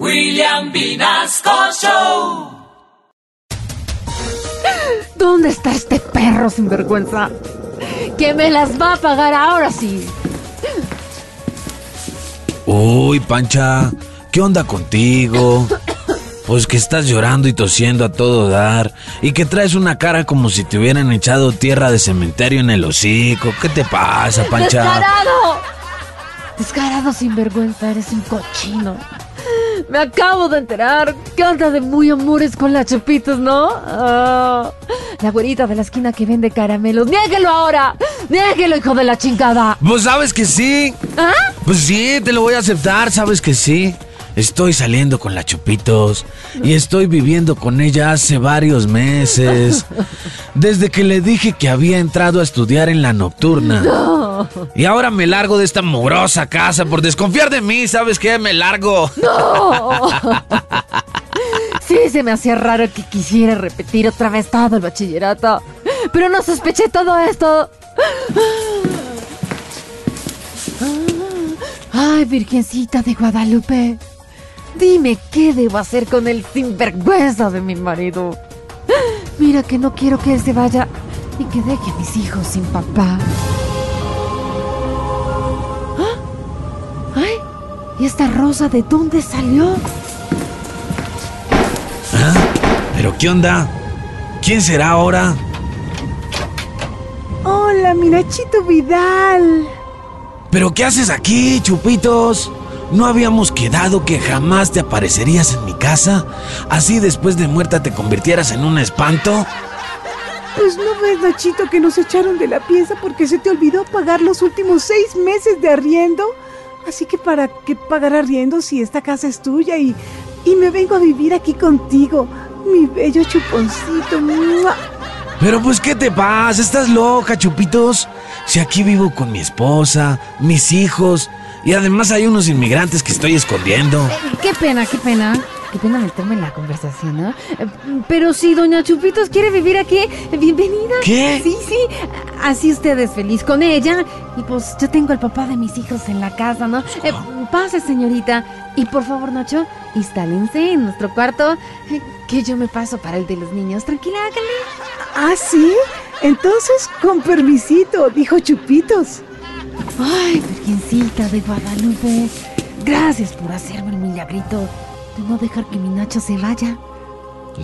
William Vinasco Show. ¿Dónde está este perro sinvergüenza? Que me las va a pagar ahora sí. Uy, Pancha, ¿qué onda contigo? Pues que estás llorando y tosiendo a todo dar y que traes una cara como si te hubieran echado tierra de cementerio en el hocico. ¿Qué te pasa, Pancha? ¡Descarado! Descarado sinvergüenza, eres un cochino. Me acabo de enterar que anda de muy amores con las chupitos, ¿no? Ah, la güerita de la esquina que vende caramelos. ¡Niéguelo ahora! ¡Niéguelo, hijo de la chingada! Pues sabes que sí. ¿Ah? Pues sí, te lo voy a aceptar, sabes que sí. Estoy saliendo con la Chupitos y estoy viviendo con ella hace varios meses. Desde que le dije que había entrado a estudiar en la nocturna. Y ahora me largo de esta mugrosa casa por desconfiar de mí, ¿sabes qué? Me largo. ¡No! Sí, se me hacía raro que quisiera repetir otra vez todo el bachillerato. Pero no sospeché todo esto. Ay, Virgencita de Guadalupe. Dime qué debo hacer con el sinvergüenza de mi marido. Mira que no quiero que él se vaya y que deje a mis hijos sin papá. ¿Y esta rosa de dónde salió? ¿Ah? ¿Pero qué onda? ¿Quién será ahora? Hola, mi Nachito Vidal. ¿Pero qué haces aquí, Chupitos? ¿No habíamos quedado que jamás te aparecerías en mi casa? ¿Así después de muerta te convirtieras en un espanto? Pues no ves, Nachito, que nos echaron de la pieza porque se te olvidó pagar los últimos seis meses de arriendo. Así que para qué pagar arriendo si esta casa es tuya y, y me vengo a vivir aquí contigo, mi bello chuponcito. ¡Mua! Pero pues, ¿qué te pasa? ¿Estás loca, Chupitos? Si aquí vivo con mi esposa, mis hijos y además hay unos inmigrantes que estoy escondiendo. Qué pena, qué pena. Qué pena meterme en la conversación, ¿no? Eh, Pero si doña Chupitos quiere vivir aquí, eh, bienvenida. ¿Qué? Sí, sí. Así usted es feliz con ella. Y pues yo tengo al papá de mis hijos en la casa, ¿no? Eh, pase, señorita. Y por favor, Nacho, instálense en nuestro cuarto. eh, Que yo me paso para el de los niños. Tranquila, hágale. ¿Ah, sí? Entonces, con permisito, dijo Chupitos. Ay, Virgencita de Guadalupe. Gracias por hacerme el milagrito de no dejar que mi Nacho se vaya.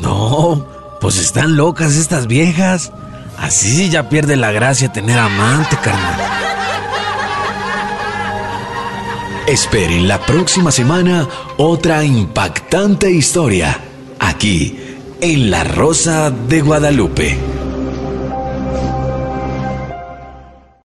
No, pues están locas estas viejas. Así ya pierde la gracia tener amante, carnal. Esperen la próxima semana otra impactante historia aquí en La Rosa de Guadalupe.